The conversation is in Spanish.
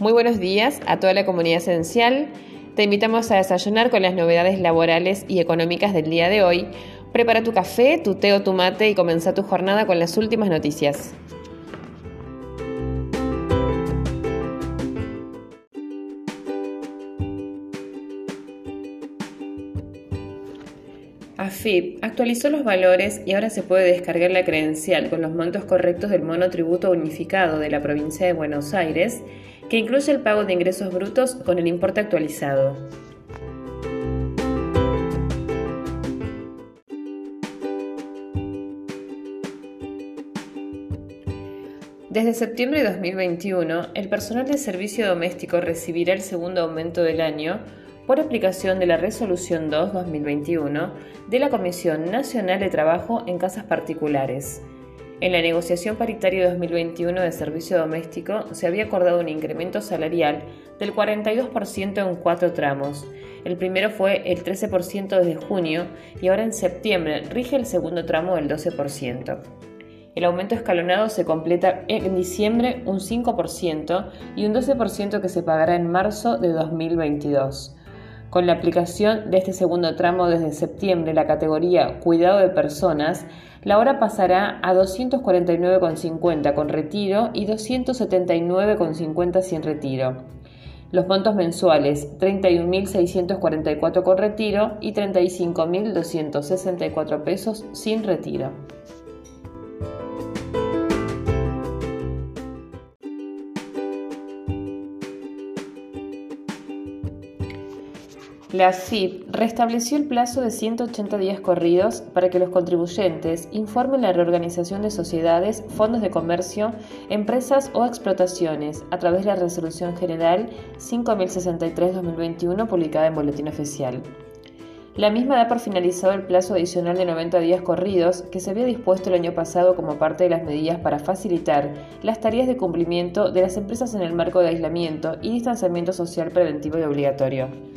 Muy buenos días a toda la comunidad esencial. Te invitamos a desayunar con las novedades laborales y económicas del día de hoy. Prepara tu café, tu té o tu mate y comienza tu jornada con las últimas noticias. AFIP actualizó los valores y ahora se puede descargar la credencial con los montos correctos del monotributo unificado de la provincia de Buenos Aires, que incluye el pago de ingresos brutos con el importe actualizado. Desde septiembre de 2021, el personal de servicio doméstico recibirá el segundo aumento del año por aplicación de la Resolución 2-2021 de la Comisión Nacional de Trabajo en Casas Particulares. En la negociación paritaria 2021 de servicio doméstico se había acordado un incremento salarial del 42% en cuatro tramos. El primero fue el 13% desde junio y ahora en septiembre rige el segundo tramo del 12%. El aumento escalonado se completa en diciembre un 5% y un 12% que se pagará en marzo de 2022. Con la aplicación de este segundo tramo desde septiembre, la categoría Cuidado de Personas, la hora pasará a 249,50 con retiro y 279,50 sin retiro. Los montos mensuales 31.644 con retiro y 35.264 pesos sin retiro. La AFIP restableció el plazo de 180 días corridos para que los contribuyentes informen la reorganización de sociedades, fondos de comercio, empresas o explotaciones a través de la Resolución General 5063-2021 publicada en Boletín Oficial. La misma da por finalizado el plazo adicional de 90 días corridos que se había dispuesto el año pasado como parte de las medidas para facilitar las tareas de cumplimiento de las empresas en el marco de aislamiento y distanciamiento social preventivo y obligatorio.